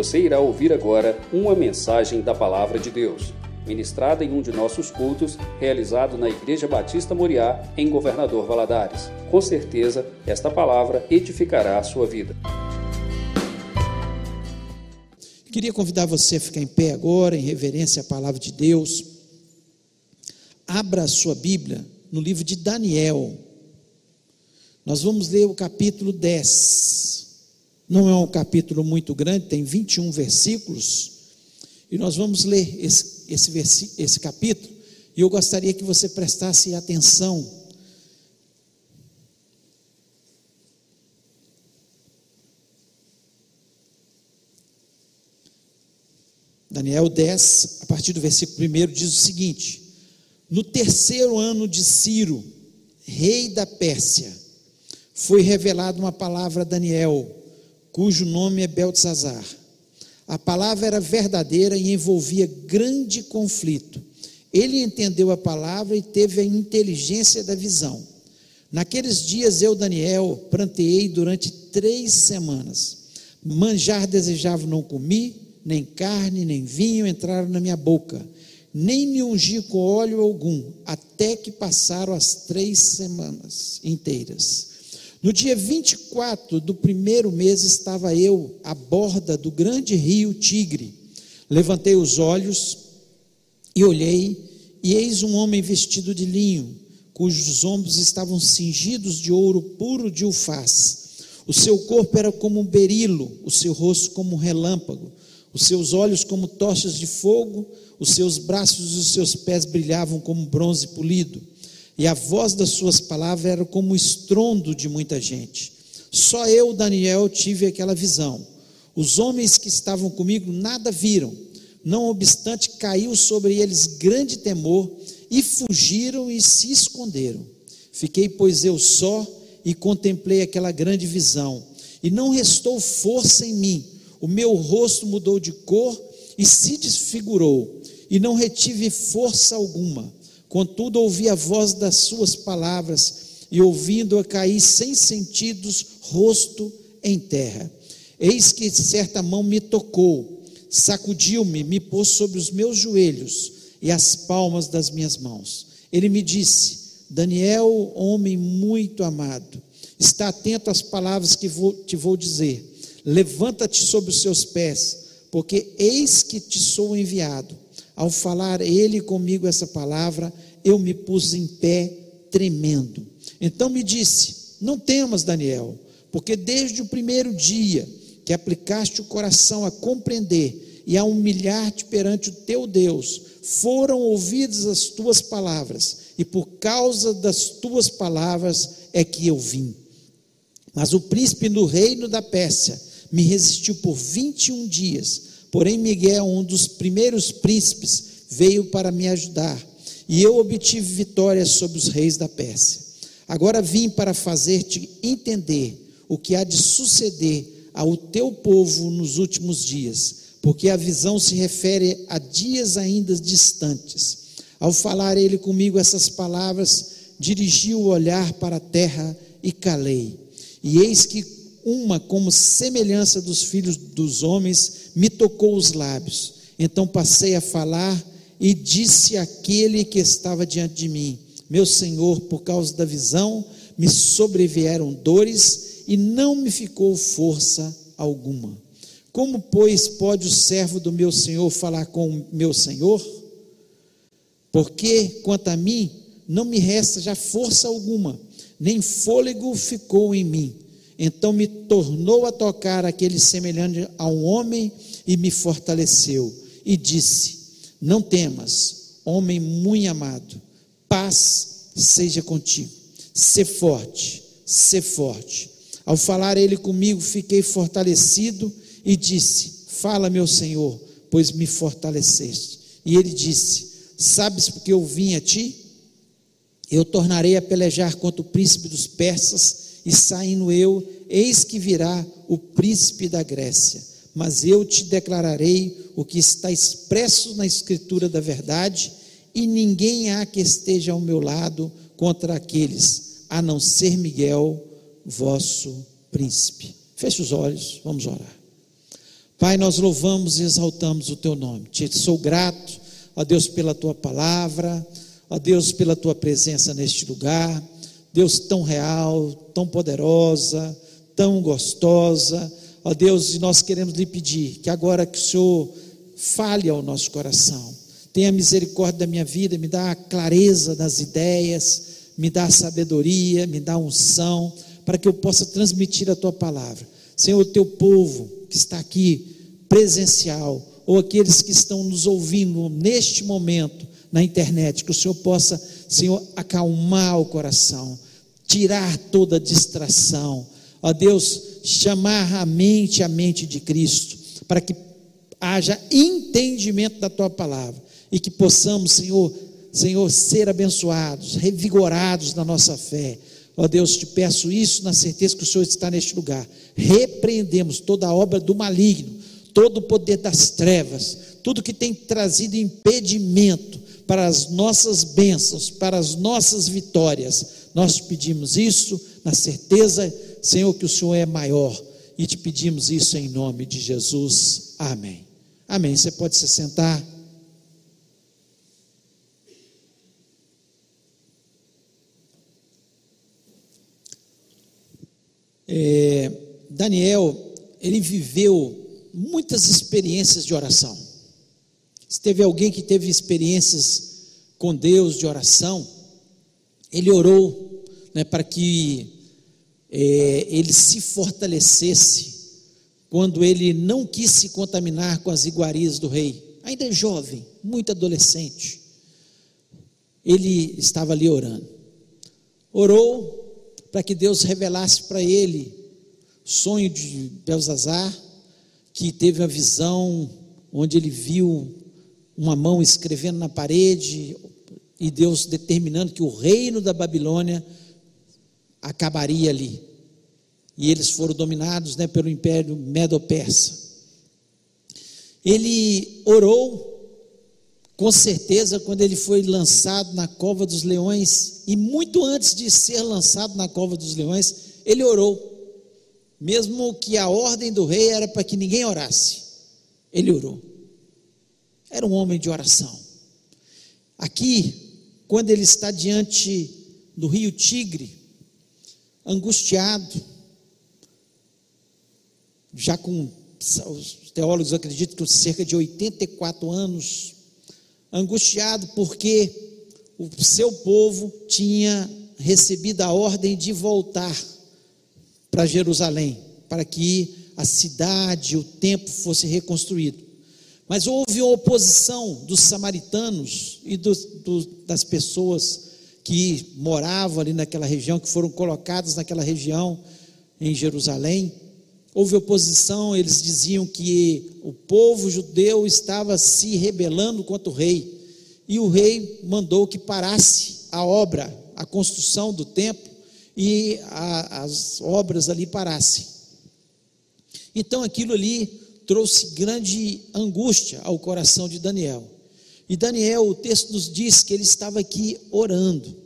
Você irá ouvir agora uma mensagem da Palavra de Deus, ministrada em um de nossos cultos, realizado na Igreja Batista Moriá, em Governador Valadares. Com certeza, esta palavra edificará a sua vida. Queria convidar você a ficar em pé agora, em reverência à palavra de Deus. Abra a sua Bíblia no livro de Daniel. Nós vamos ler o capítulo 10. Não é um capítulo muito grande, tem 21 versículos. E nós vamos ler esse, esse, esse capítulo. E eu gostaria que você prestasse atenção. Daniel 10, a partir do versículo 1, diz o seguinte: No terceiro ano de Ciro, rei da Pérsia, foi revelada uma palavra a Daniel cujo nome é Beltzazar. A palavra era verdadeira e envolvia grande conflito. Ele entendeu a palavra e teve a inteligência da visão. Naqueles dias eu, Daniel, pranteei durante três semanas. Manjar desejava, não comi, nem carne, nem vinho entraram na minha boca, nem me ungi com óleo algum, até que passaram as três semanas inteiras. No dia 24 do primeiro mês estava eu à borda do grande rio Tigre. Levantei os olhos e olhei, e eis um homem vestido de linho, cujos ombros estavam cingidos de ouro puro de ufaz. O seu corpo era como um berilo, o seu rosto como um relâmpago, os seus olhos como tochas de fogo, os seus braços e os seus pés brilhavam como bronze polido e a voz das suas palavras era como o estrondo de muita gente. Só eu, Daniel, tive aquela visão. Os homens que estavam comigo nada viram. Não obstante, caiu sobre eles grande temor e fugiram e se esconderam. Fiquei, pois, eu só e contemplei aquela grande visão. E não restou força em mim. O meu rosto mudou de cor e se desfigurou, e não retive força alguma. Contudo, ouvi a voz das suas palavras e, ouvindo-a, caí sem sentidos, rosto em terra. Eis que certa mão me tocou, sacudiu-me, me pôs sobre os meus joelhos e as palmas das minhas mãos. Ele me disse: Daniel, homem muito amado, está atento às palavras que vou, te vou dizer. Levanta-te sobre os seus pés, porque eis que te sou enviado. Ao falar ele comigo essa palavra, eu me pus em pé tremendo. Então me disse: Não temas, Daniel, porque desde o primeiro dia que aplicaste o coração a compreender e a humilhar-te perante o teu Deus, foram ouvidas as tuas palavras, e por causa das tuas palavras é que eu vim. Mas o príncipe do reino da Pérsia me resistiu por 21 dias Porém, Miguel, um dos primeiros príncipes, veio para me ajudar, e eu obtive vitória sobre os reis da Pérsia. Agora vim para fazer-te entender o que há de suceder ao teu povo nos últimos dias, porque a visão se refere a dias ainda distantes. Ao falar ele comigo essas palavras, dirigi o olhar para a terra e calei. E eis que uma como semelhança dos filhos dos homens me tocou os lábios. Então passei a falar e disse àquele que estava diante de mim: Meu Senhor, por causa da visão, me sobrevieram dores e não me ficou força alguma. Como, pois, pode o servo do meu Senhor falar com o meu Senhor? Porque, quanto a mim, não me resta já força alguma, nem fôlego ficou em mim. Então me tornou a tocar aquele semelhante a um homem e me fortaleceu. E disse: Não temas, homem muito amado, paz seja contigo. Sê forte, sê forte. Ao falar ele comigo, fiquei fortalecido e disse: Fala, meu Senhor, pois me fortaleceste. E ele disse: Sabes porque eu vim a ti? Eu tornarei a pelejar contra o príncipe dos persas e saindo eu, eis que virá o príncipe da Grécia. Mas eu te declararei o que está expresso na Escritura da verdade, e ninguém há que esteja ao meu lado contra aqueles, a não ser Miguel, vosso príncipe. Feche os olhos, vamos orar. Pai, nós louvamos e exaltamos o teu nome. Te sou grato, ó Deus, pela tua palavra, ó Deus, pela tua presença neste lugar. Deus tão real, tão poderosa, tão gostosa. Ó Deus, e nós queremos lhe pedir que agora que o Senhor fale ao nosso coração, tenha misericórdia da minha vida, me dá a clareza das ideias, me dá a sabedoria, me dá unção, para que eu possa transmitir a tua palavra. Senhor, o teu povo que está aqui presencial, ou aqueles que estão nos ouvindo neste momento na internet, que o Senhor possa, Senhor, acalmar o coração, tirar toda distração, ó Deus, chamar a mente a mente de Cristo, para que haja entendimento da tua palavra e que possamos, Senhor, Senhor, ser abençoados, revigorados na nossa fé. Ó Deus, te peço isso na certeza que o Senhor está neste lugar. Repreendemos toda a obra do maligno, todo o poder das trevas, tudo que tem trazido impedimento para as nossas bênçãos, para as nossas vitórias. Nós pedimos isso na certeza, Senhor, que o Senhor é maior e te pedimos isso em nome de Jesus. Amém. Amém. Você pode se sentar. É, Daniel, ele viveu muitas experiências de oração. Se teve alguém que teve experiências com Deus de oração, ele orou né, para que é, ele se fortalecesse quando ele não quis se contaminar com as iguarias do rei. Ainda é jovem, muito adolescente. Ele estava ali orando. Orou para que Deus revelasse para ele sonho de Belzazar, que teve a visão onde ele viu uma mão escrevendo na parede e Deus determinando que o reino da Babilônia acabaria ali. E eles foram dominados né, pelo império Medo-Persa. Ele orou com certeza, quando ele foi lançado na cova dos leões, e muito antes de ser lançado na cova dos leões, ele orou, mesmo que a ordem do rei era para que ninguém orasse, ele orou. Era um homem de oração. Aqui, quando ele está diante do rio Tigre, angustiado, já com os teólogos acreditam que cerca de 84 anos, angustiado porque o seu povo tinha recebido a ordem de voltar para Jerusalém, para que a cidade, o templo fosse reconstruído. Mas houve oposição dos samaritanos e do, do, das pessoas que moravam ali naquela região, que foram colocadas naquela região em Jerusalém, houve oposição, eles diziam que o povo judeu estava se rebelando contra o rei, e o rei mandou que parasse a obra, a construção do templo, e a, as obras ali parassem. Então aquilo ali trouxe grande angústia ao coração de Daniel. E Daniel, o texto nos diz que ele estava aqui orando,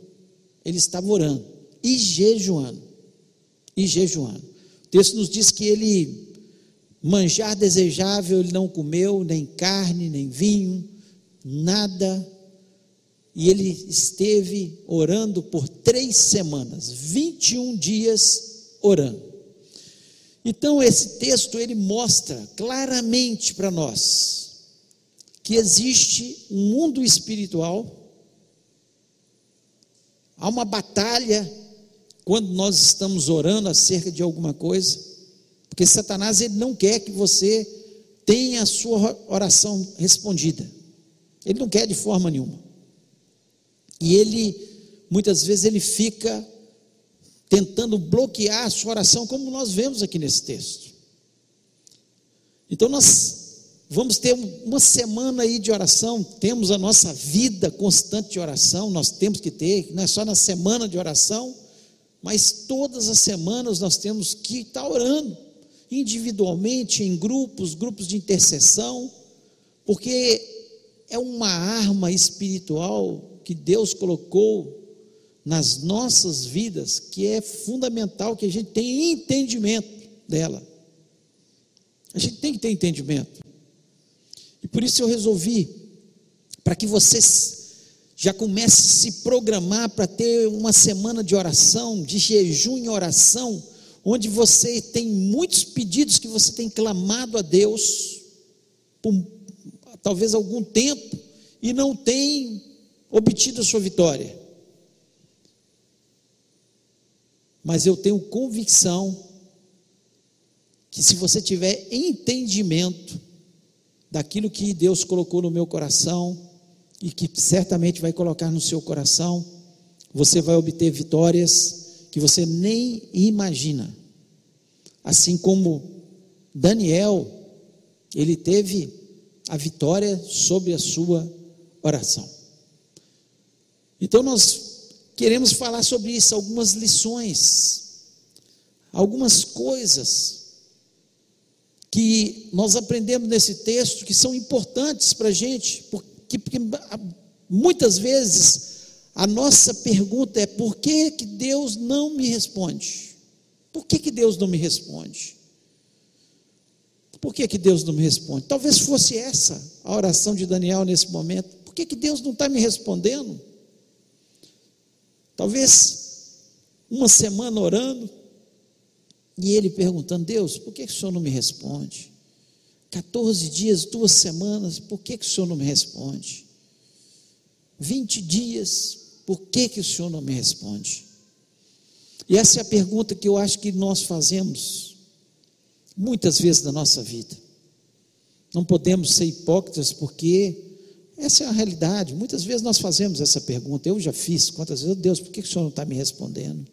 ele estava orando e jejuando, e jejuando texto nos diz que ele, manjar desejável, ele não comeu, nem carne, nem vinho, nada. E ele esteve orando por três semanas, 21 dias orando. Então, esse texto ele mostra claramente para nós que existe um mundo espiritual, há uma batalha quando nós estamos orando acerca de alguma coisa, porque Satanás ele não quer que você tenha a sua oração respondida. Ele não quer de forma nenhuma. E ele muitas vezes ele fica tentando bloquear a sua oração, como nós vemos aqui nesse texto. Então nós vamos ter uma semana aí de oração, temos a nossa vida constante de oração, nós temos que ter, não é só na semana de oração, mas todas as semanas nós temos que estar orando, individualmente, em grupos, grupos de intercessão, porque é uma arma espiritual que Deus colocou nas nossas vidas, que é fundamental que a gente tenha entendimento dela. A gente tem que ter entendimento. E por isso eu resolvi, para que você já comece a se programar para ter uma semana de oração, de jejum em oração, onde você tem muitos pedidos que você tem clamado a Deus por talvez algum tempo e não tem obtido a sua vitória. Mas eu tenho convicção que se você tiver entendimento daquilo que Deus colocou no meu coração e que certamente vai colocar no seu coração, você vai obter vitórias que você nem imagina. Assim como Daniel, ele teve a vitória sobre a sua oração. Então nós queremos falar sobre isso, algumas lições, algumas coisas que nós aprendemos nesse texto que são importantes para a gente, porque, porque muitas vezes a nossa pergunta é: por que, que Deus não me responde? Por que, que Deus não me responde? Por que, que Deus não me responde? Talvez fosse essa a oração de Daniel nesse momento. Por que, que Deus não está me respondendo? Talvez uma semana orando e ele perguntando: Deus, por que, que o senhor não me responde? 14 dias, duas semanas, por que, que o senhor não me responde? 20 dias, por que, que o senhor não me responde? E essa é a pergunta que eu acho que nós fazemos muitas vezes na nossa vida. Não podemos ser hipócritas porque essa é a realidade. Muitas vezes nós fazemos essa pergunta. Eu já fiz. Quantas vezes, Deus, por que o Senhor não está me respondendo?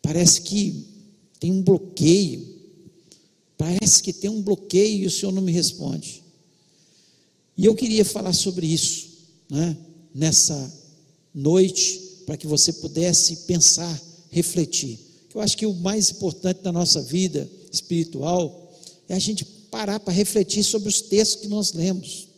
Parece que tem um bloqueio. Parece que tem um bloqueio e o Senhor não me responde. E eu queria falar sobre isso, né? nessa noite, para que você pudesse pensar, refletir. Eu acho que o mais importante da nossa vida espiritual é a gente parar para refletir sobre os textos que nós lemos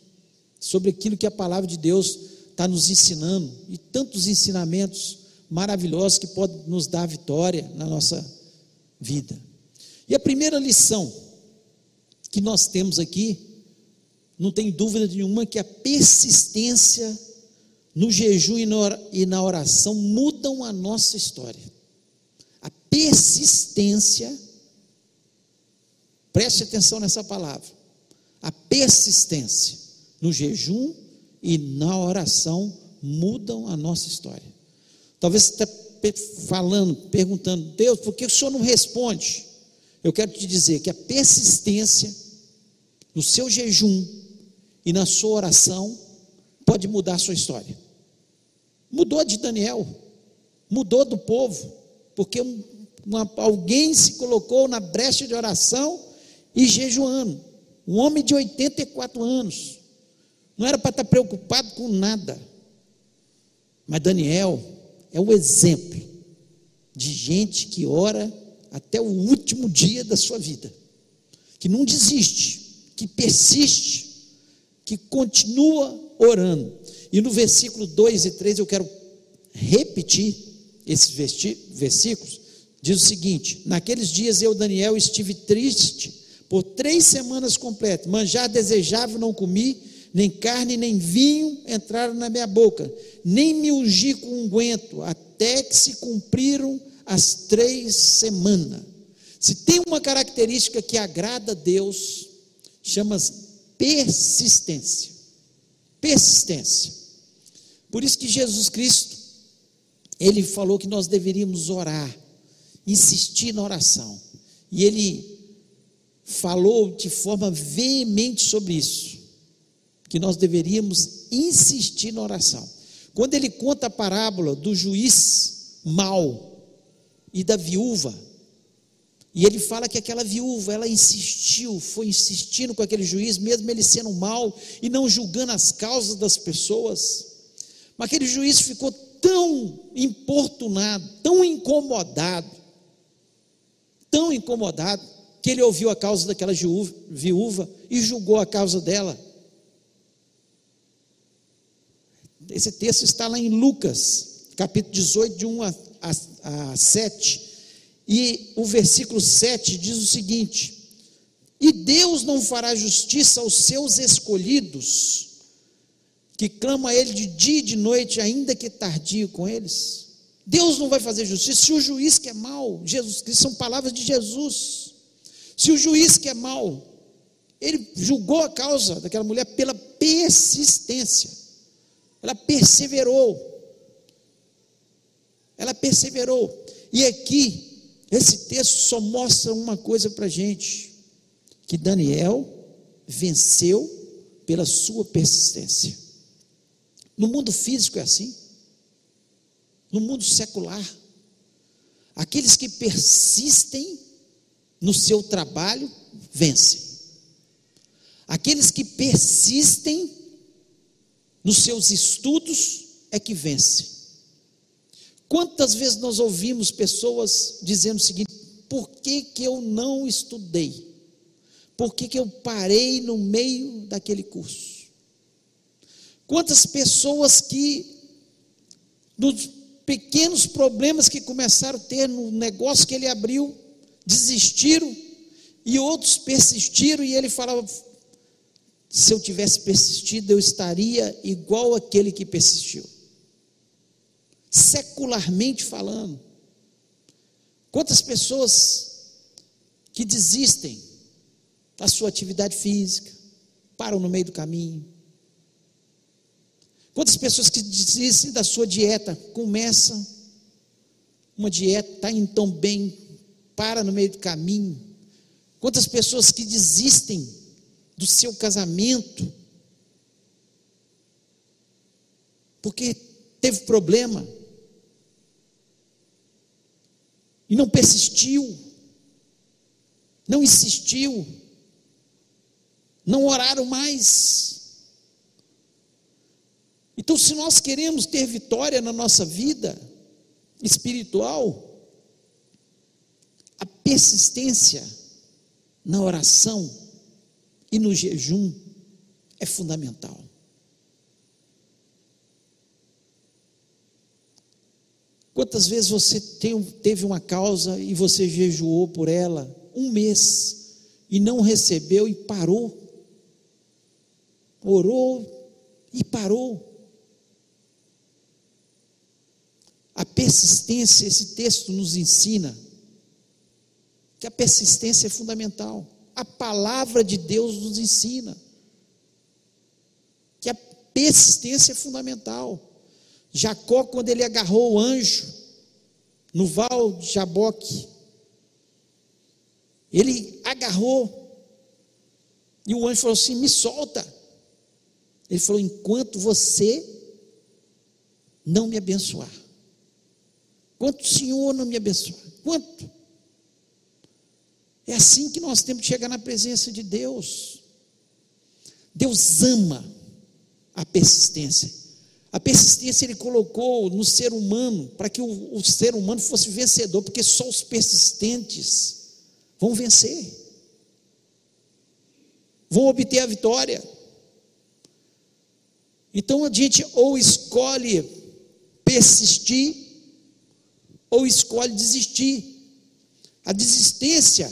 sobre aquilo que a palavra de Deus está nos ensinando e tantos ensinamentos maravilhosos que podem nos dar vitória na nossa vida. E a primeira lição que nós temos aqui, não tem dúvida nenhuma que a persistência no jejum e na oração mudam a nossa história. A persistência, preste atenção nessa palavra, a persistência no jejum e na oração mudam a nossa história. Talvez você está falando, perguntando, Deus, por que o Senhor não responde? Eu quero te dizer que a persistência no seu jejum e na sua oração pode mudar a sua história. Mudou de Daniel, mudou do povo, porque uma, alguém se colocou na brecha de oração e jejuando. Um homem de 84 anos, não era para estar preocupado com nada. Mas Daniel é o exemplo de gente que ora até o último dia da sua vida, que não desiste, que persiste, que continua orando. E no versículo 2 e 3 eu quero repetir esses versículos. Diz o seguinte: Naqueles dias eu, Daniel, estive triste por três semanas completas, manjar desejável não comi, nem carne nem vinho entraram na minha boca, nem me ungi com unguento, até que se cumpriram as três semanas. Se tem uma característica que agrada a Deus, chama-se persistência. Persistência. Por isso que Jesus Cristo, ele falou que nós deveríamos orar, insistir na oração. E ele falou de forma veemente sobre isso que nós deveríamos insistir na oração. Quando ele conta a parábola do juiz mau e da viúva, e ele fala que aquela viúva, ela insistiu, foi insistindo com aquele juiz, mesmo ele sendo mal e não julgando as causas das pessoas. Mas aquele juiz ficou tão importunado, tão incomodado, tão incomodado, que ele ouviu a causa daquela viúva e julgou a causa dela. Esse texto está lá em Lucas, capítulo 18, de 1 a, a, a 7. E o versículo 7 diz o seguinte: E Deus não fará justiça aos seus escolhidos, que clamam a Ele de dia e de noite, ainda que tardio com eles. Deus não vai fazer justiça. Se o juiz que é mau, Jesus Cristo, são palavras de Jesus. Se o juiz que é mau, ele julgou a causa daquela mulher pela persistência, ela perseverou. Ela perseverou. E aqui, esse texto só mostra uma coisa para a gente que Daniel venceu pela sua persistência. No mundo físico é assim. No mundo secular, aqueles que persistem no seu trabalho vencem. Aqueles que persistem nos seus estudos é que vencem. Quantas vezes nós ouvimos pessoas dizendo o seguinte: por que, que eu não estudei? Por que, que eu parei no meio daquele curso? Quantas pessoas que, nos pequenos problemas que começaram a ter no negócio que ele abriu, desistiram, e outros persistiram, e ele falava: se eu tivesse persistido, eu estaria igual aquele que persistiu. Secularmente falando, quantas pessoas que desistem da sua atividade física, param no meio do caminho. Quantas pessoas que desistem da sua dieta, começam uma dieta, está indo tão bem, para no meio do caminho. Quantas pessoas que desistem do seu casamento, porque teve problema, e não persistiu, não insistiu, não oraram mais. Então, se nós queremos ter vitória na nossa vida espiritual, a persistência na oração e no jejum é fundamental. Quantas vezes você teve uma causa e você jejuou por ela um mês e não recebeu e parou? orou e parou. A persistência, esse texto nos ensina que a persistência é fundamental. A palavra de Deus nos ensina que a persistência é fundamental. Jacó, quando ele agarrou o anjo no val de Jaboque, ele agarrou e o anjo falou assim: Me solta. Ele falou: enquanto você não me abençoar, quanto o Senhor não me abençoar, quanto? É assim que nós temos que chegar na presença de Deus. Deus ama a persistência. A persistência ele colocou no ser humano para que o, o ser humano fosse vencedor, porque só os persistentes vão vencer, vão obter a vitória. Então a gente ou escolhe persistir, ou escolhe desistir. A desistência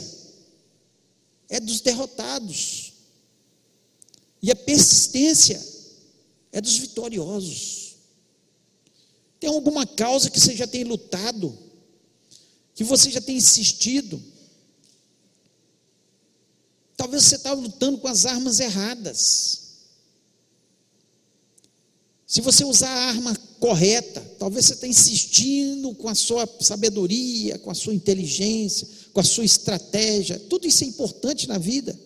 é dos derrotados, e a persistência é dos vitoriosos. Tem alguma causa que você já tem lutado, que você já tem insistido. Talvez você está lutando com as armas erradas. Se você usar a arma correta, talvez você está insistindo com a sua sabedoria, com a sua inteligência, com a sua estratégia. Tudo isso é importante na vida.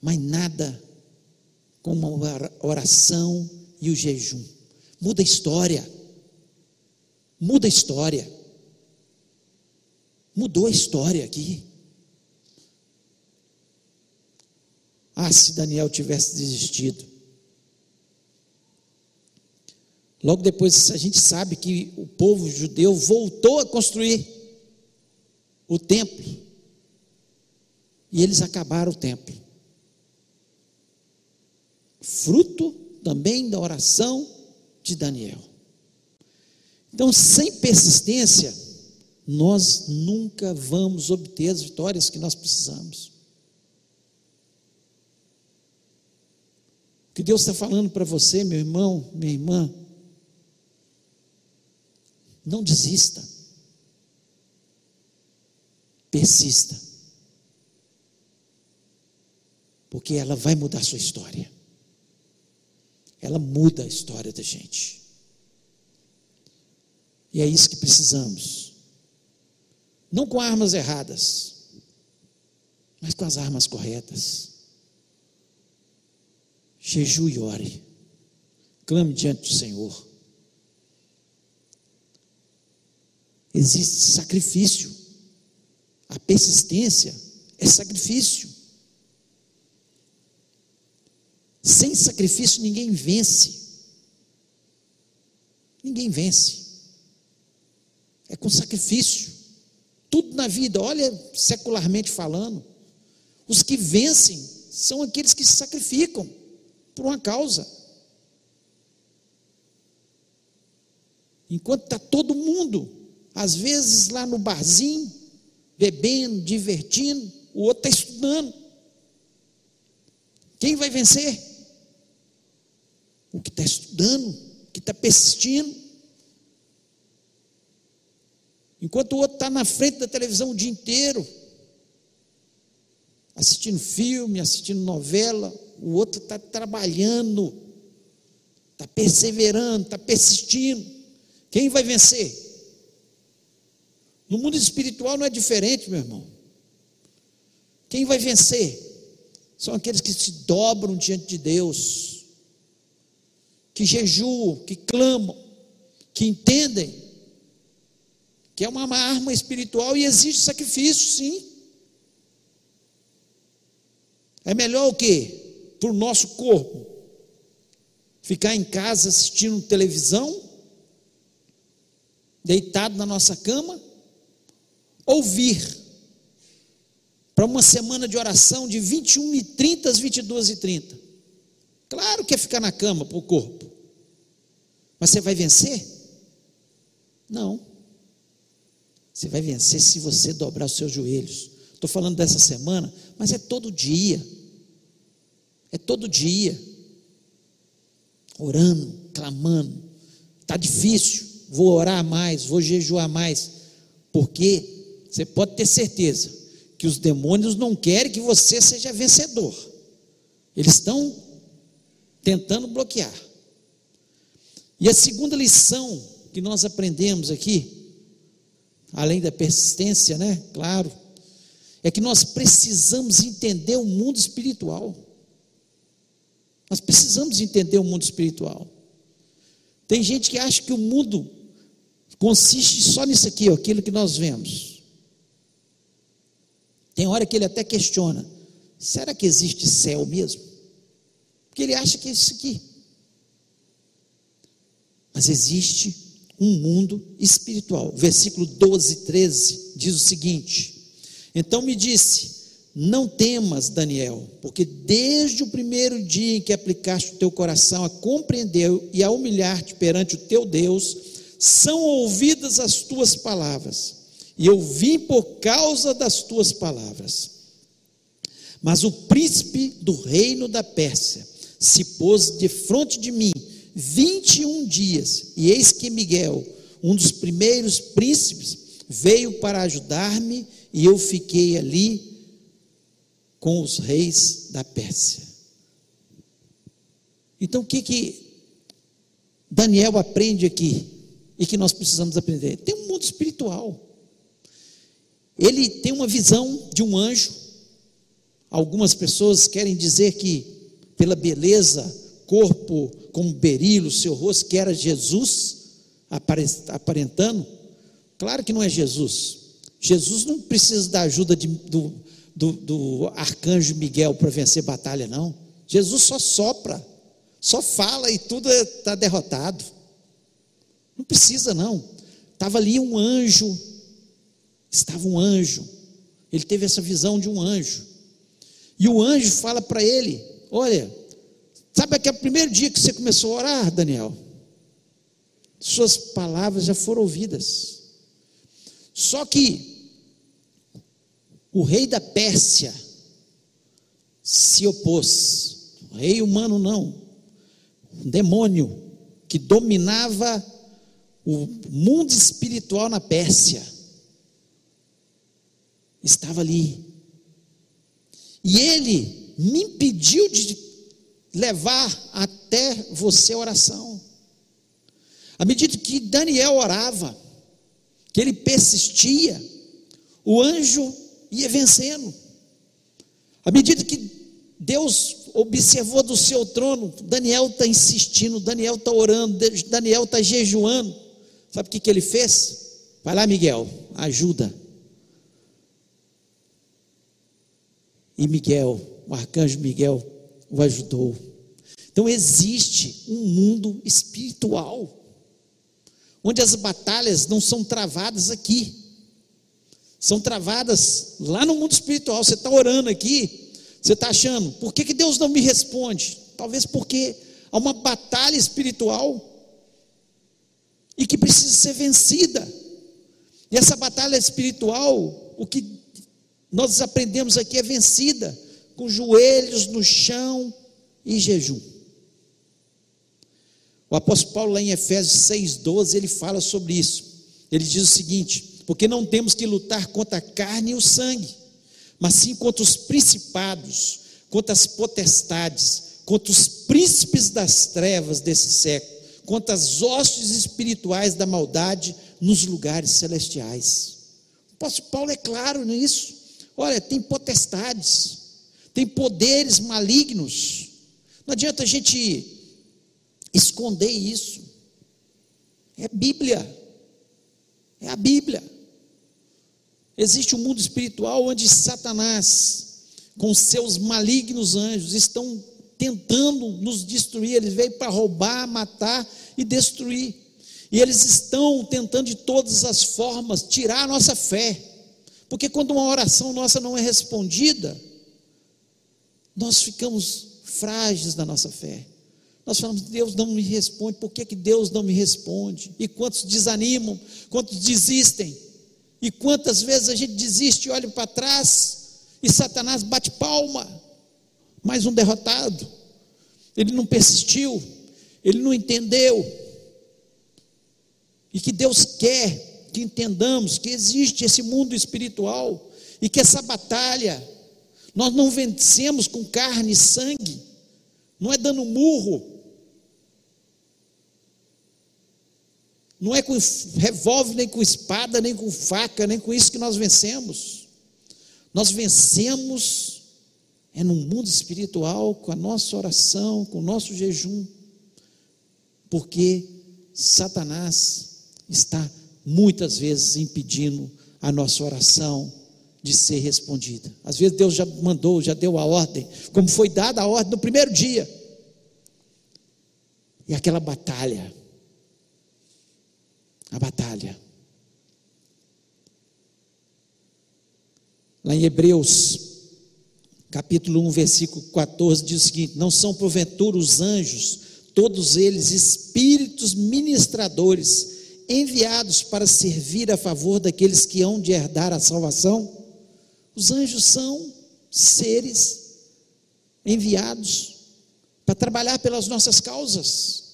Mas nada como a oração e o jejum. Muda a história. Muda a história. Mudou a história aqui. Ah, se Daniel tivesse desistido. Logo depois, a gente sabe que o povo judeu voltou a construir o templo. E eles acabaram o templo. Fruto também da oração de Daniel. Então, sem persistência, nós nunca vamos obter as vitórias que nós precisamos. O que Deus está falando para você, meu irmão, minha irmã, não desista, persista, porque ela vai mudar a sua história, ela muda a história da gente, e é isso que precisamos, não com armas erradas, mas com as armas corretas. Jejue e ore, clame diante do Senhor. Existe sacrifício, a persistência é sacrifício. Sem sacrifício ninguém vence. Ninguém vence. É com sacrifício. Tudo na vida, olha, secularmente falando, os que vencem são aqueles que se sacrificam por uma causa. Enquanto está todo mundo, às vezes lá no barzinho, bebendo, divertindo, o outro está estudando. Quem vai vencer? O que está estudando, que está persistindo. Enquanto o outro está na frente da televisão o dia inteiro, assistindo filme, assistindo novela, o outro está trabalhando, está perseverando, está persistindo. Quem vai vencer? No mundo espiritual não é diferente, meu irmão. Quem vai vencer? São aqueles que se dobram diante de Deus, que jejuam, que clamam, que entendem que é uma arma espiritual e existe sacrifício, sim. É melhor o que? Para o nosso corpo. Ficar em casa assistindo televisão, deitado na nossa cama, ouvir para uma semana de oração de 21 e 30 às 22 e 30. Claro que é ficar na cama para o corpo. Mas você vai vencer? Não. Você vai vencer se você dobrar os seus joelhos. Estou falando dessa semana, mas é todo dia. É todo dia. Orando, clamando. Está difícil. Vou orar mais, vou jejuar mais. Porque você pode ter certeza que os demônios não querem que você seja vencedor. Eles estão tentando bloquear. E a segunda lição que nós aprendemos aqui, além da persistência, né? Claro, é que nós precisamos entender o mundo espiritual. Nós precisamos entender o mundo espiritual. Tem gente que acha que o mundo consiste só nisso aqui, ó, aquilo que nós vemos. Tem hora que ele até questiona: será que existe céu mesmo? Porque ele acha que é isso aqui. Mas existe um mundo espiritual. Versículo 12, 13 diz o seguinte: Então me disse: Não temas, Daniel, porque desde o primeiro dia em que aplicaste o teu coração a compreender e a humilhar-te perante o teu Deus, são ouvidas as tuas palavras e eu vim por causa das tuas palavras. Mas o príncipe do reino da Pérsia se pôs de frente de mim 21 dias, e eis que Miguel, um dos primeiros príncipes, veio para ajudar-me, e eu fiquei ali com os reis da Pérsia. Então o que que Daniel aprende aqui e que nós precisamos aprender? Tem um mundo espiritual. Ele tem uma visão de um anjo. Algumas pessoas querem dizer que, pela beleza, corpo como berilo, seu rosto, que era Jesus aparentando. Claro que não é Jesus. Jesus não precisa da ajuda de, do, do, do arcanjo Miguel para vencer batalha, não. Jesus só sopra, só fala e tudo está derrotado. Não precisa, não. Estava ali um anjo estava um anjo. Ele teve essa visão de um anjo. E o anjo fala para ele: Olha, sabe aquele primeiro dia que você começou a orar, Daniel? Suas palavras já foram ouvidas. Só que o rei da Pérsia se opôs. Rei humano não. Um demônio que dominava o mundo espiritual na Pérsia. Estava ali. E ele me impediu de levar até você a oração. À medida que Daniel orava, que ele persistia, o anjo ia vencendo. À medida que Deus observou do seu trono, Daniel está insistindo, Daniel está orando, Daniel está jejuando. Sabe o que, que ele fez? Vai lá, Miguel, ajuda. E Miguel, o arcanjo Miguel, o ajudou. Então existe um mundo espiritual, onde as batalhas não são travadas aqui, são travadas lá no mundo espiritual. Você está orando aqui, você está achando, por que, que Deus não me responde? Talvez porque há uma batalha espiritual e que precisa ser vencida. E essa batalha espiritual, o que nós aprendemos aqui é vencida com joelhos no chão e jejum. O apóstolo Paulo, lá em Efésios 6,12, ele fala sobre isso. Ele diz o seguinte: porque não temos que lutar contra a carne e o sangue, mas sim contra os principados, contra as potestades, contra os príncipes das trevas desse século, contra as hostes espirituais da maldade nos lugares celestiais. O apóstolo Paulo é claro nisso. Olha, tem potestades, tem poderes malignos. Não adianta a gente esconder isso. É Bíblia. É a Bíblia. Existe um mundo espiritual onde Satanás, com seus malignos anjos, estão tentando nos destruir. Ele veio para roubar, matar e destruir. E eles estão tentando de todas as formas tirar a nossa fé. Porque quando uma oração nossa não é respondida, nós ficamos frágeis na nossa fé. Nós falamos, Deus não me responde, por que, que Deus não me responde? E quantos desanimam, quantos desistem? E quantas vezes a gente desiste olha para trás e Satanás bate palma, mais um derrotado. Ele não persistiu, ele não entendeu. E que Deus quer que entendamos que existe esse mundo espiritual e que essa batalha nós não vencemos com carne e sangue, não é dando murro, não é com revólver, nem com espada, nem com faca, nem com isso que nós vencemos. Nós vencemos é no mundo espiritual, com a nossa oração, com o nosso jejum, porque Satanás está muitas vezes impedindo a nossa oração de ser respondida. Às vezes Deus já mandou, já deu a ordem, como foi dada a ordem no primeiro dia. E aquela batalha, a batalha. Lá em Hebreus, capítulo 1, versículo 14, diz o seguinte: Não são porventura os anjos, todos eles espíritos ministradores, enviados para servir a favor daqueles que hão de herdar a salvação? Os anjos são seres enviados para trabalhar pelas nossas causas.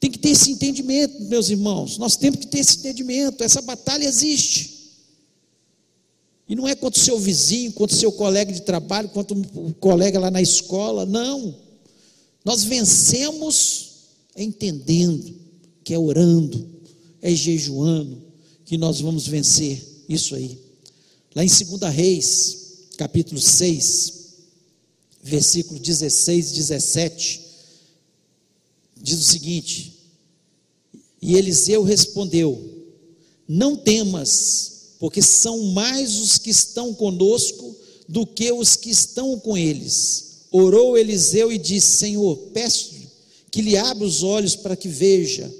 Tem que ter esse entendimento, meus irmãos. Nós temos que ter esse entendimento. Essa batalha existe. E não é contra o seu vizinho, contra o seu colega de trabalho, contra o colega lá na escola. Não. Nós vencemos entendendo que é orando, é jejuando, que nós vamos vencer isso aí. Lá em 2 Reis, capítulo 6, versículo 16 e 17, diz o seguinte: E Eliseu respondeu: Não temas, porque são mais os que estão conosco do que os que estão com eles. Orou Eliseu e disse: Senhor, peço que lhe abra os olhos para que veja.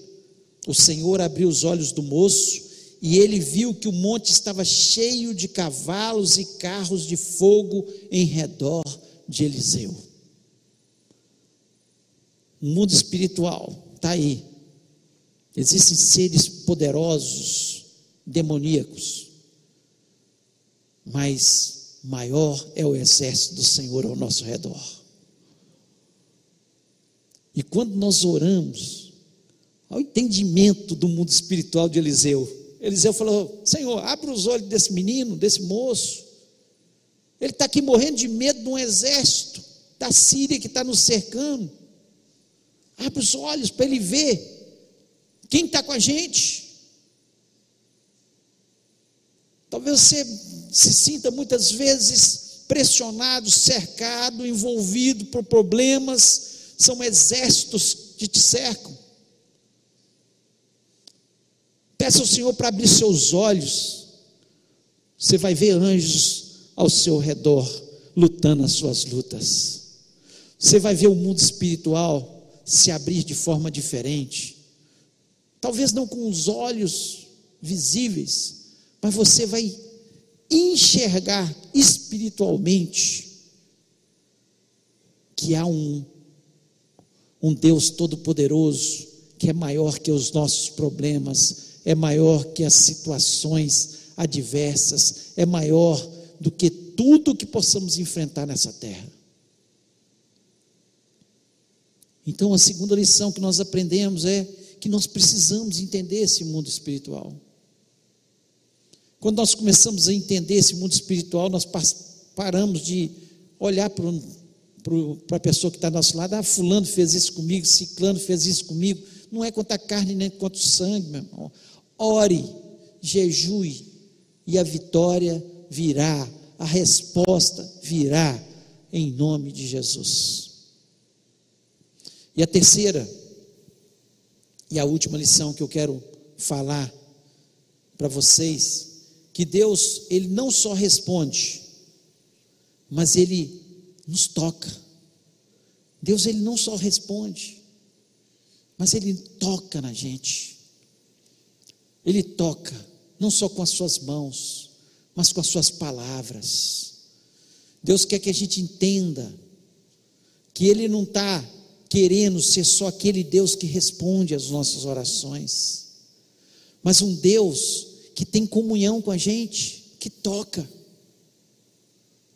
O Senhor abriu os olhos do moço e ele viu que o monte estava cheio de cavalos e carros de fogo em redor de Eliseu. O mundo espiritual está aí. Existem seres poderosos demoníacos, mas maior é o exército do Senhor ao nosso redor. E quando nós oramos, ao entendimento do mundo espiritual de Eliseu, Eliseu falou: Senhor, abre os olhos desse menino, desse moço. Ele está aqui morrendo de medo de um exército da Síria que está nos cercando. Abre os olhos para ele ver quem está com a gente. Talvez você se sinta muitas vezes pressionado, cercado, envolvido por problemas, são exércitos que te cercam. Peça ao Senhor para abrir seus olhos, você vai ver anjos ao seu redor lutando as suas lutas. Você vai ver o mundo espiritual se abrir de forma diferente. Talvez não com os olhos visíveis, mas você vai enxergar espiritualmente que há um, um Deus todo-poderoso que é maior que os nossos problemas, é maior que as situações adversas, é maior do que tudo que possamos enfrentar nessa terra. Então, a segunda lição que nós aprendemos é que nós precisamos entender esse mundo espiritual. Quando nós começamos a entender esse mundo espiritual, nós paramos de olhar para a pessoa que está ao nosso lado, ah, fulano fez isso comigo, ciclano fez isso comigo. Não é contra a carne nem contra o sangue, meu irmão. Ore, jejue, e a vitória virá, a resposta virá, em nome de Jesus. E a terceira, e a última lição que eu quero falar para vocês, que Deus, Ele não só responde, mas Ele nos toca. Deus, Ele não só responde, mas Ele toca na gente. Ele toca, não só com as suas mãos, mas com as suas palavras. Deus quer que a gente entenda que Ele não está querendo ser só aquele Deus que responde às nossas orações, mas um Deus que tem comunhão com a gente, que toca,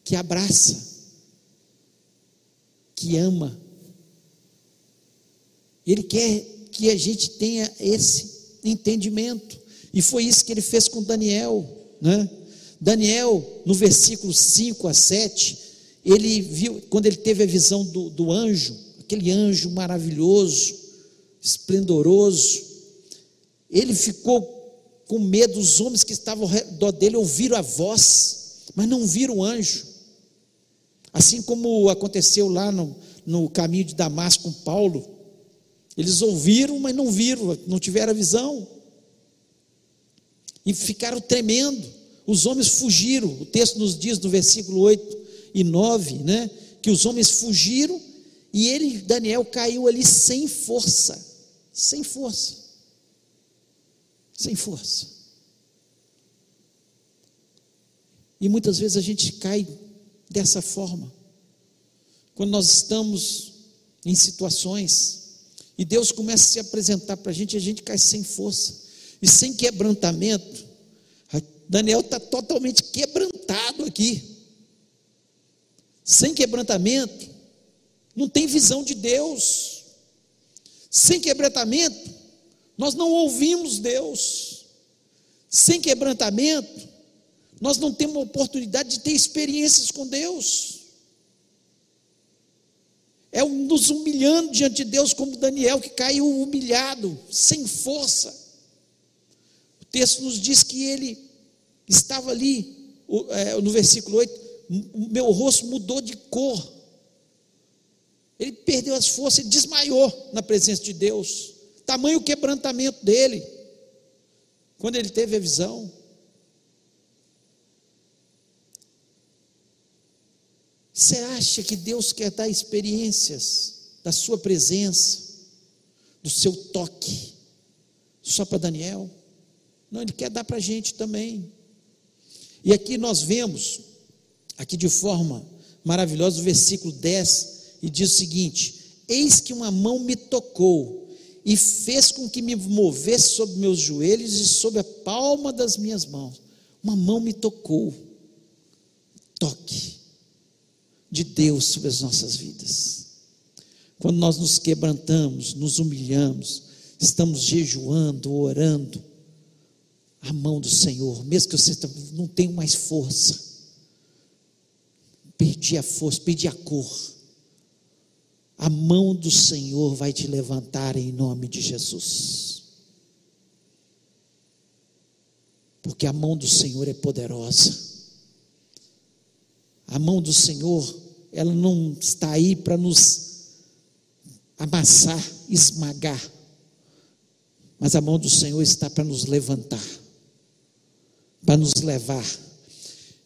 que abraça, que ama. Ele quer que a gente tenha esse entendimento. E foi isso que ele fez com Daniel, né? Daniel, no versículo 5 a 7, ele viu, quando ele teve a visão do, do anjo, aquele anjo maravilhoso, esplendoroso, ele ficou com medo, os homens que estavam ao redor dele ouviram a voz, mas não viram o anjo. Assim como aconteceu lá no, no caminho de Damasco com Paulo, eles ouviram, mas não viram, não tiveram a visão. E ficaram tremendo. Os homens fugiram. O texto nos diz no versículo 8 e 9, né? Que os homens fugiram e ele, Daniel, caiu ali sem força. Sem força sem força. E muitas vezes a gente cai dessa forma. Quando nós estamos em situações e Deus começa a se apresentar para a gente, a gente cai sem força e sem quebrantamento. Daniel está totalmente quebrantado aqui. Sem quebrantamento, não tem visão de Deus. Sem quebrantamento, nós não ouvimos Deus. Sem quebrantamento, nós não temos oportunidade de ter experiências com Deus. É um nos humilhando diante de Deus, como Daniel, que caiu humilhado, sem força. O texto nos diz que ele estava ali, é, no versículo 8: meu rosto mudou de cor. Ele perdeu as forças, ele desmaiou na presença de Deus. Tamanho quebrantamento dele, quando ele teve a visão. Você acha que Deus quer dar experiências da sua presença, do seu toque, só para Daniel? Não, Ele quer dar para a gente também. E aqui nós vemos, aqui de forma maravilhosa, o versículo 10, e diz o seguinte: Eis que uma mão me tocou e fez com que me movesse sobre meus joelhos e sobre a palma das minhas mãos. Uma mão me tocou. Toque de Deus sobre as nossas vidas. Quando nós nos quebrantamos, nos humilhamos, estamos jejuando, orando, a mão do Senhor, mesmo que você não tenha mais força, perdi a força, perdi a cor, a mão do Senhor vai te levantar em nome de Jesus. Porque a mão do Senhor é poderosa. A mão do Senhor, ela não está aí para nos amassar, esmagar. Mas a mão do Senhor está para nos levantar, para nos levar.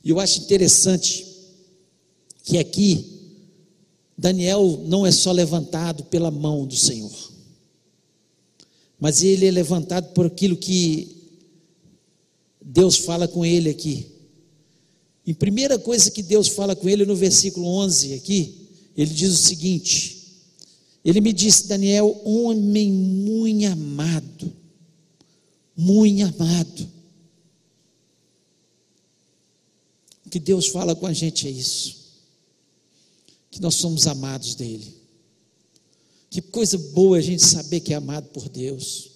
E eu acho interessante que aqui Daniel não é só levantado pela mão do Senhor, mas ele é levantado por aquilo que Deus fala com ele aqui. E primeira coisa que Deus fala com ele no versículo 11 aqui, ele diz o seguinte: Ele me disse, Daniel, homem muito amado, muito amado. O que Deus fala com a gente é isso que nós somos amados dele. Que coisa boa a gente saber que é amado por Deus.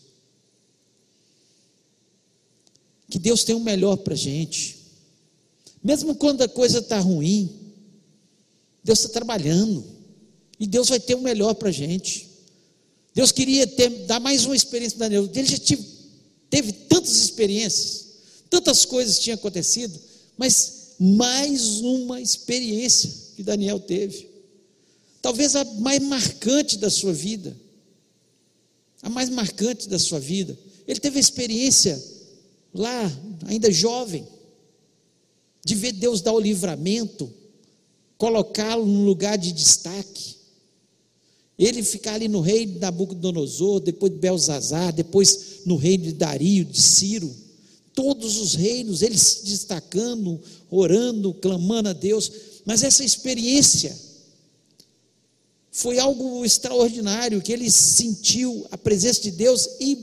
Que Deus tem o melhor para a gente. Mesmo quando a coisa está ruim, Deus está trabalhando. E Deus vai ter o melhor para a gente. Deus queria ter, dar mais uma experiência para Daniel. Ele já tive, teve tantas experiências, tantas coisas tinham acontecido, mas mais uma experiência que Daniel teve. Talvez a mais marcante da sua vida. A mais marcante da sua vida. Ele teve a experiência lá, ainda jovem, de ver Deus dar o livramento, colocá-lo num lugar de destaque. Ele ficar ali no reino de Nabucodonosor, depois de Belzazar, depois no reino de Dario, de Ciro. Todos os reinos, ele se destacando, orando, clamando a Deus. Mas essa experiência foi algo extraordinário, que ele sentiu a presença de Deus e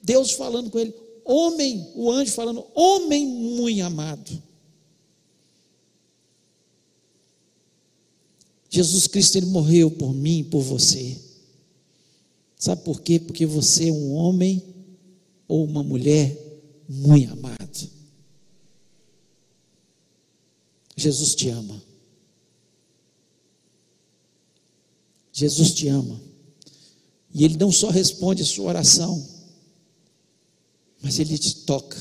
Deus falando com ele, homem, o anjo falando, homem muito amado. Jesus Cristo ele morreu por mim, por você. Sabe por quê? Porque você é um homem ou uma mulher muito amado. Jesus te ama. Jesus te ama. E Ele não só responde a sua oração, mas Ele te toca.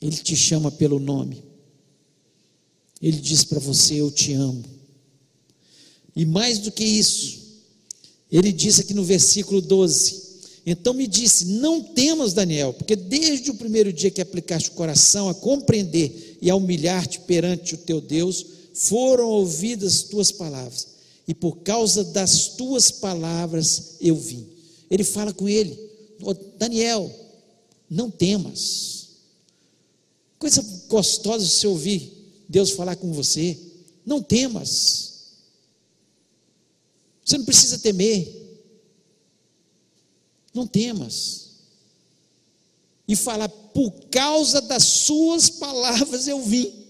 Ele te chama pelo nome. Ele diz para você: Eu te amo. E mais do que isso, ele diz aqui no versículo 12: Então me disse: Não temas, Daniel, porque desde o primeiro dia que aplicaste o coração a compreender e a humilhar-te perante o teu Deus, foram ouvidas tuas palavras e por causa das tuas palavras eu vim. Ele fala com ele, oh, Daniel, não temas. Coisa gostosa você ouvir Deus falar com você. Não temas. Você não precisa temer. Não temas. E falar, por causa das suas palavras eu vim.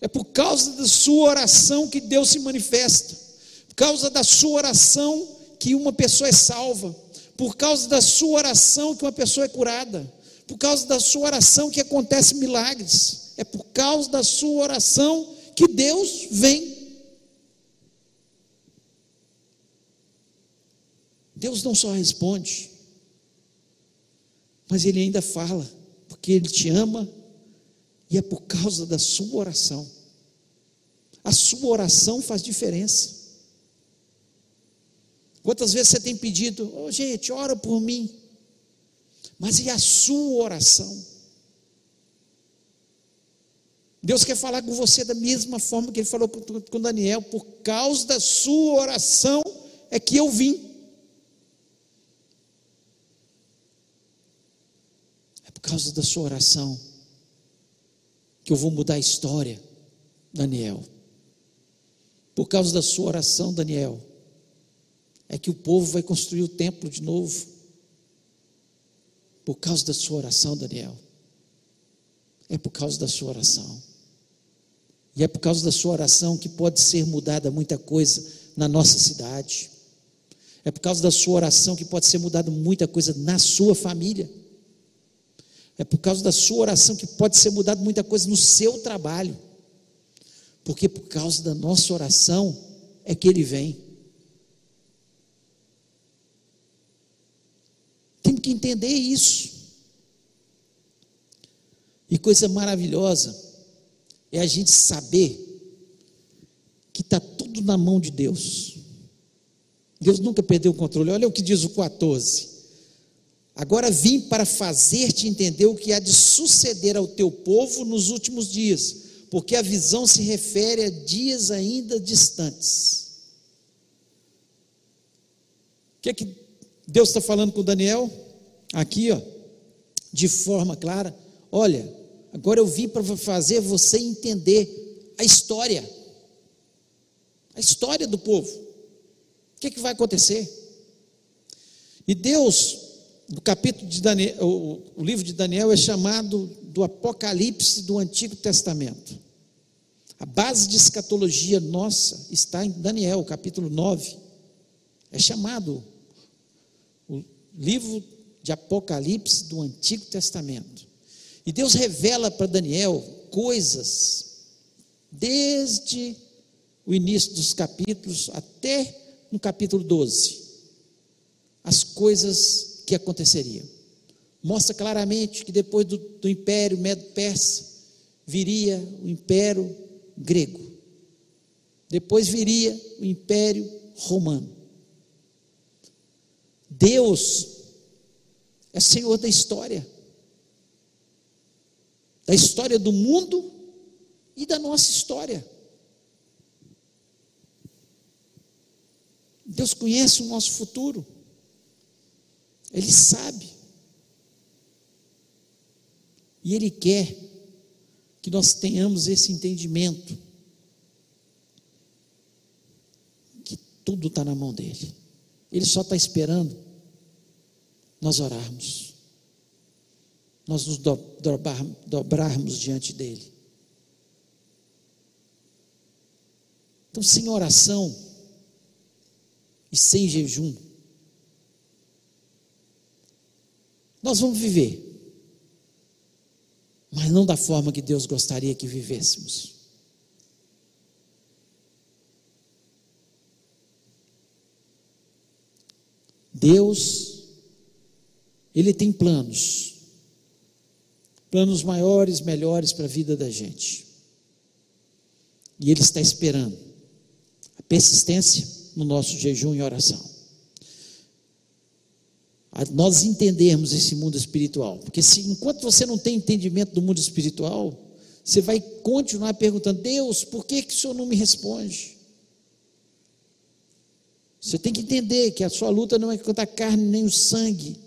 É por causa da sua oração que Deus se manifesta. Por causa da sua oração que uma pessoa é salva. Por causa da sua oração que uma pessoa é curada. Por causa da sua oração que acontece milagres. É por causa da sua oração que Deus vem. Deus não só responde, mas Ele ainda fala, porque Ele te ama e é por causa da sua oração. A sua oração faz diferença. Quantas vezes você tem pedido, oh, gente, ora por mim. Mas e a sua oração? Deus quer falar com você da mesma forma que Ele falou com Daniel, por causa da sua oração é que eu vim. É por causa da sua oração que eu vou mudar a história, Daniel. Por causa da sua oração, Daniel, é que o povo vai construir o templo de novo. Por causa da sua oração, Daniel. É por causa da sua oração. E é por causa da sua oração que pode ser mudada muita coisa na nossa cidade. É por causa da sua oração que pode ser mudada muita coisa na sua família. É por causa da sua oração que pode ser mudada muita coisa no seu trabalho. Porque por causa da nossa oração é que ele vem. Tem que entender isso. E coisa maravilhosa é a gente saber que está tudo na mão de Deus. Deus nunca perdeu o controle. Olha o que diz o 14. Agora vim para fazer-te entender o que há de suceder ao teu povo nos últimos dias, porque a visão se refere a dias ainda distantes. O que é que Deus está falando com Daniel? Aqui, ó, de forma clara. Olha, Agora eu vim para fazer você entender a história. A história do povo. O que, é que vai acontecer? E Deus, no capítulo de Daniel, o, o livro de Daniel é chamado do Apocalipse do Antigo Testamento. A base de escatologia nossa está em Daniel, capítulo 9. É chamado o livro de Apocalipse do Antigo Testamento. E Deus revela para Daniel coisas, desde o início dos capítulos até no capítulo 12, as coisas que aconteceriam. Mostra claramente que depois do, do Império Medo-Persa viria o Império Grego, depois viria o Império Romano. Deus é Senhor da história. Da história do mundo e da nossa história. Deus conhece o nosso futuro, Ele sabe, e Ele quer que nós tenhamos esse entendimento, que tudo está na mão dEle, Ele só está esperando nós orarmos nós nos dobrar, dobrarmos diante dele. Então, sem oração e sem jejum, nós vamos viver, mas não da forma que Deus gostaria que vivêssemos. Deus, Ele tem planos planos maiores, melhores para a vida da gente. E Ele está esperando a persistência no nosso jejum e oração. A nós entendermos esse mundo espiritual. Porque se enquanto você não tem entendimento do mundo espiritual, você vai continuar perguntando: Deus, por que, que o Senhor não me responde? Você tem que entender que a sua luta não é contra a carne nem o sangue,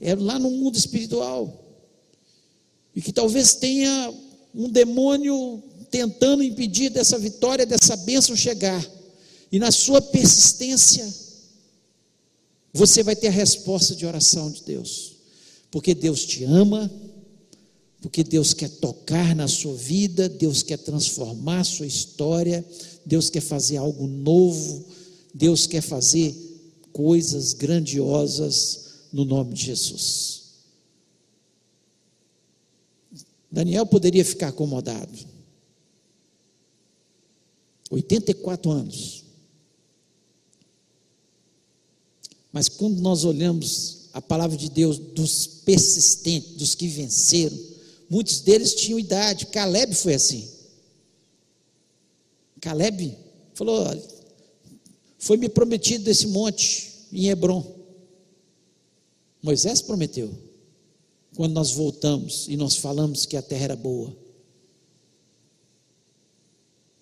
é lá no mundo espiritual. E que talvez tenha um demônio tentando impedir dessa vitória, dessa bênção chegar, e na sua persistência, você vai ter a resposta de oração de Deus, porque Deus te ama, porque Deus quer tocar na sua vida, Deus quer transformar a sua história, Deus quer fazer algo novo, Deus quer fazer coisas grandiosas no nome de Jesus. Daniel poderia ficar acomodado. 84 anos. Mas quando nós olhamos a palavra de Deus dos persistentes, dos que venceram, muitos deles tinham idade. Caleb foi assim. Caleb falou: foi me prometido esse monte em Hebron. Moisés prometeu quando nós voltamos e nós falamos que a terra era boa.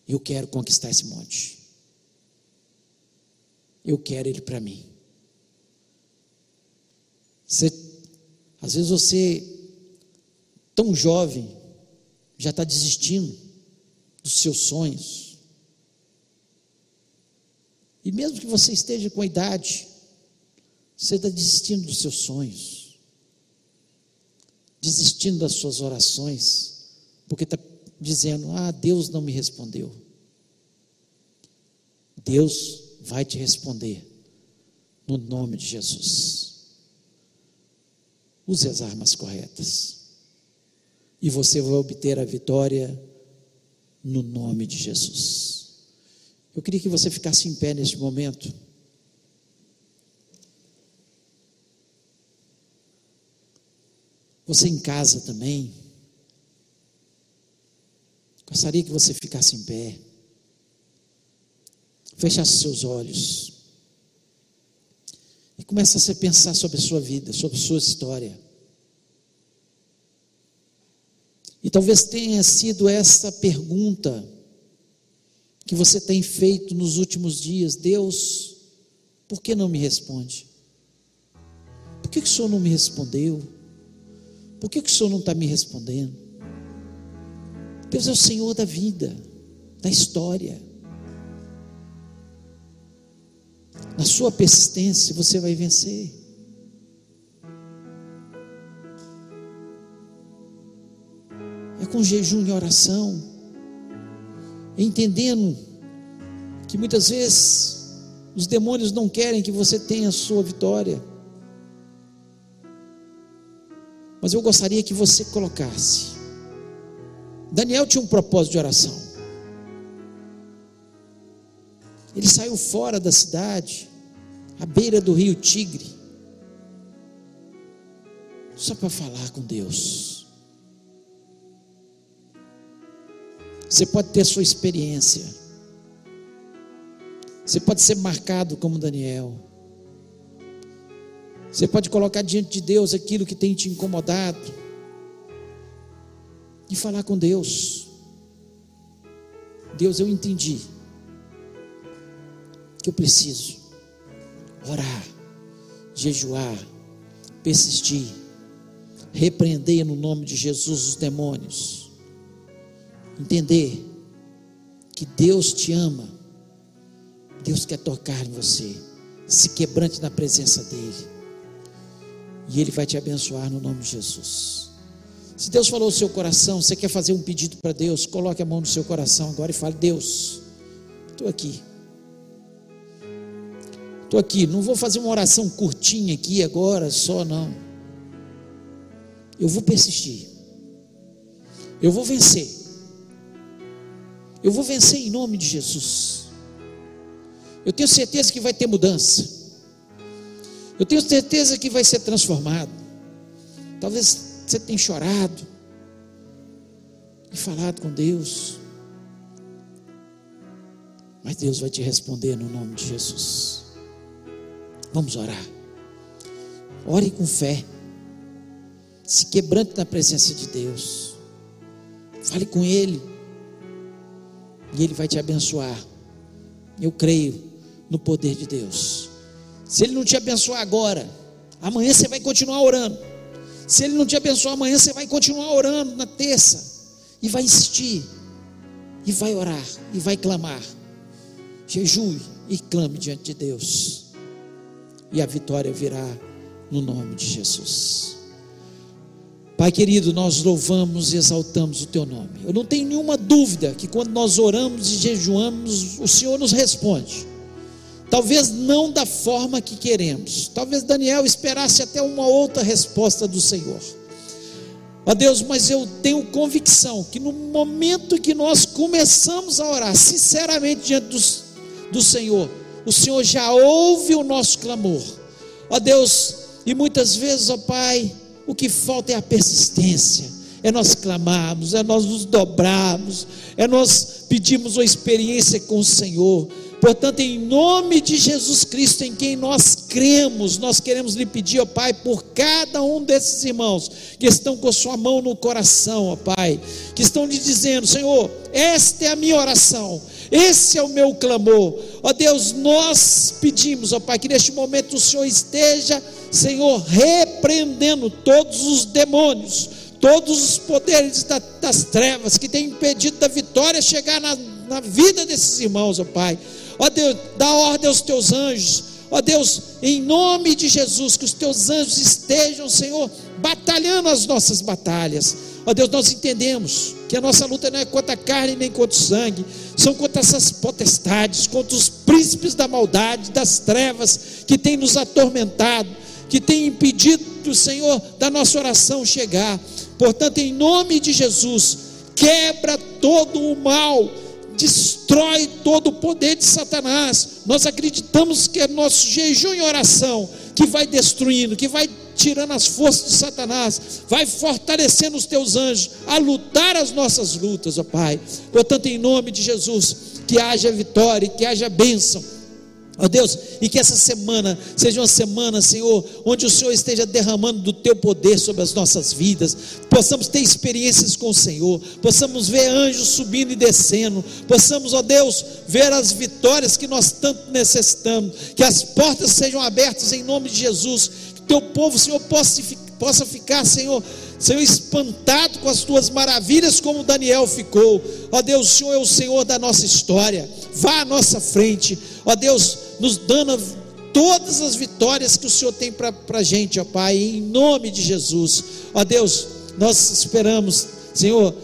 Eu quero conquistar esse monte. Eu quero ele para mim. Você, às vezes você, tão jovem, já está desistindo dos seus sonhos. E mesmo que você esteja com a idade, você está desistindo dos seus sonhos, desistindo das suas orações, porque está dizendo: Ah, Deus não me respondeu. Deus vai te responder, no nome de Jesus. Use as armas corretas, e você vai obter a vitória no nome de Jesus. Eu queria que você ficasse em pé neste momento. Você em casa também. Gostaria que você ficasse em pé. Fechasse seus olhos. E começasse a pensar sobre a sua vida, sobre a sua história. E talvez tenha sido essa pergunta que você tem feito nos últimos dias: Deus, por que não me responde? Por que, que o Senhor não me respondeu? Por que, que o Senhor não está me respondendo? Deus é o Senhor da vida, da história. Na sua persistência você vai vencer. É com jejum e oração, entendendo que muitas vezes os demônios não querem que você tenha a sua vitória. Mas eu gostaria que você colocasse. Daniel tinha um propósito de oração. Ele saiu fora da cidade, à beira do rio Tigre, só para falar com Deus. Você pode ter sua experiência, você pode ser marcado como Daniel. Você pode colocar diante de Deus aquilo que tem te incomodado e falar com Deus. Deus, eu entendi que eu preciso orar, jejuar, persistir, repreender no nome de Jesus os demônios, entender que Deus te ama, Deus quer tocar em você, se quebrante na presença dEle. E Ele vai te abençoar no nome de Jesus. Se Deus falou no seu coração, você quer fazer um pedido para Deus, coloque a mão no seu coração agora e fale: Deus, estou aqui. Estou aqui, não vou fazer uma oração curtinha aqui agora, só não. Eu vou persistir. Eu vou vencer. Eu vou vencer em nome de Jesus. Eu tenho certeza que vai ter mudança. Eu tenho certeza que vai ser transformado. Talvez você tenha chorado e falado com Deus. Mas Deus vai te responder no nome de Jesus. Vamos orar. Ore com fé. Se quebrante na presença de Deus. Fale com Ele. E Ele vai te abençoar. Eu creio no poder de Deus. Se Ele não te abençoar agora, amanhã você vai continuar orando. Se Ele não te abençoar amanhã, você vai continuar orando na terça. E vai insistir. E vai orar. E vai clamar. Jejue e clame diante de Deus. E a vitória virá no nome de Jesus. Pai querido, nós louvamos e exaltamos o teu nome. Eu não tenho nenhuma dúvida que quando nós oramos e jejuamos, o Senhor nos responde. Talvez não da forma que queremos. Talvez Daniel esperasse até uma outra resposta do Senhor. Ó Deus, mas eu tenho convicção que no momento que nós começamos a orar, sinceramente diante do, do Senhor, o Senhor já ouve o nosso clamor. Ó Deus, e muitas vezes, ó Pai, o que falta é a persistência, é nós clamarmos, é nós nos dobrarmos, é nós pedirmos uma experiência com o Senhor. Portanto, em nome de Jesus Cristo, em quem nós cremos, nós queremos lhe pedir, ó Pai, por cada um desses irmãos que estão com a sua mão no coração, ó Pai, que estão lhe dizendo: Senhor, esta é a minha oração, esse é o meu clamor. Ó Deus, nós pedimos, ó Pai, que neste momento o Senhor esteja, Senhor, repreendendo todos os demônios, todos os poderes das trevas que têm impedido da vitória chegar na, na vida desses irmãos, ó Pai. Ó Deus, dá ordem aos teus anjos. Ó Deus, em nome de Jesus, que os teus anjos estejam, Senhor, batalhando as nossas batalhas. Ó Deus, nós entendemos que a nossa luta não é contra a carne nem contra o sangue, são contra essas potestades, contra os príncipes da maldade, das trevas que têm nos atormentado, que têm impedido, Senhor, da nossa oração chegar. Portanto, em nome de Jesus, quebra todo o mal, destrói todo o poder de Satanás. Nós acreditamos que é nosso jejum e oração que vai destruindo, que vai tirando as forças de Satanás, vai fortalecendo os teus anjos a lutar as nossas lutas, ó Pai. Portanto, em nome de Jesus, que haja vitória, que haja bênção Ó Deus, e que essa semana seja uma semana, Senhor, onde o Senhor esteja derramando do teu poder sobre as nossas vidas, possamos ter experiências com o Senhor, possamos ver anjos subindo e descendo, possamos, ó Deus, ver as vitórias que nós tanto necessitamos, que as portas sejam abertas em nome de Jesus, que teu povo, Senhor, possa, possa ficar, Senhor, Senhor, espantado com as tuas maravilhas, como Daniel ficou. Ó Deus, o Senhor é o Senhor da nossa história. Vá à nossa frente. Ó Deus, nos dando todas as vitórias que o Senhor tem para a gente, ó Pai, em nome de Jesus. Ó Deus, nós esperamos, Senhor,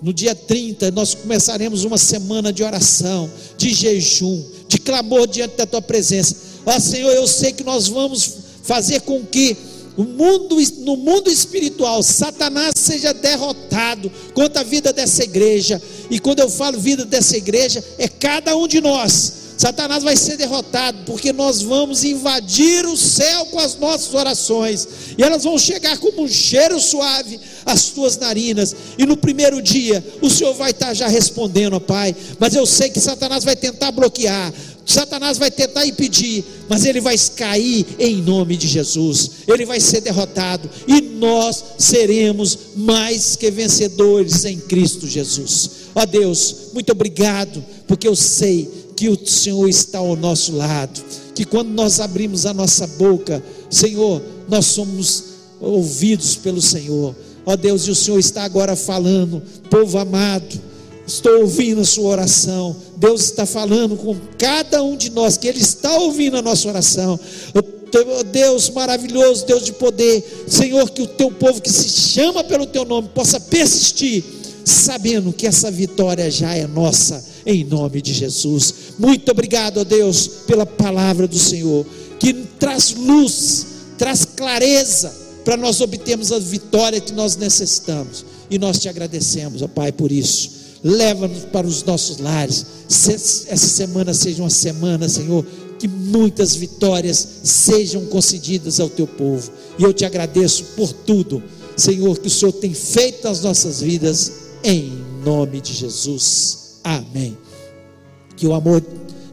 no dia 30, nós começaremos uma semana de oração, de jejum, de clamor diante da tua presença. Ó Senhor, eu sei que nós vamos fazer com que mundo, no mundo espiritual, Satanás seja derrotado contra a vida dessa igreja. E quando eu falo vida dessa igreja, é cada um de nós. Satanás vai ser derrotado, porque nós vamos invadir o céu com as nossas orações, e elas vão chegar como um cheiro suave às tuas narinas, e no primeiro dia o Senhor vai estar já respondendo, Pai. Mas eu sei que Satanás vai tentar bloquear, Satanás vai tentar impedir, mas ele vai cair em nome de Jesus. Ele vai ser derrotado e nós seremos mais que vencedores em Cristo Jesus. Ó Deus, muito obrigado, porque eu sei que o Senhor está ao nosso lado. Que quando nós abrimos a nossa boca, Senhor, nós somos ouvidos pelo Senhor. Ó Deus, e o Senhor está agora falando, povo amado Estou ouvindo a sua oração. Deus está falando com cada um de nós, que Ele está ouvindo a nossa oração. Deus maravilhoso, Deus de poder, Senhor, que o teu povo que se chama pelo teu nome possa persistir, sabendo que essa vitória já é nossa, em nome de Jesus. Muito obrigado, ó Deus, pela palavra do Senhor, que traz luz, traz clareza para nós obtermos a vitória que nós necessitamos. E nós te agradecemos, ó Pai, por isso leva-nos para os nossos lares. Essa semana seja uma semana, Senhor, que muitas vitórias sejam concedidas ao teu povo. E eu te agradeço por tudo, Senhor, que o Senhor tem feito nas nossas vidas, em nome de Jesus. Amém. Que o amor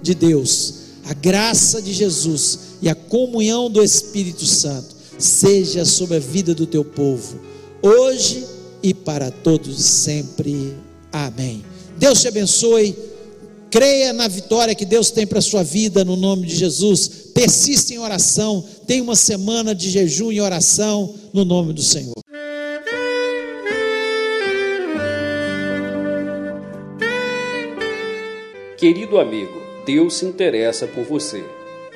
de Deus, a graça de Jesus e a comunhão do Espírito Santo seja sobre a vida do teu povo, hoje e para todos sempre. Amém. Deus te abençoe. Creia na vitória que Deus tem para a sua vida, no nome de Jesus. Persista em oração. Tenha uma semana de jejum e oração, no nome do Senhor. Querido amigo, Deus se interessa por você.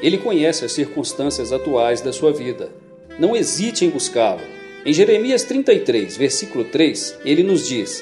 Ele conhece as circunstâncias atuais da sua vida. Não hesite em buscá-lo. Em Jeremias 33, versículo 3, ele nos diz: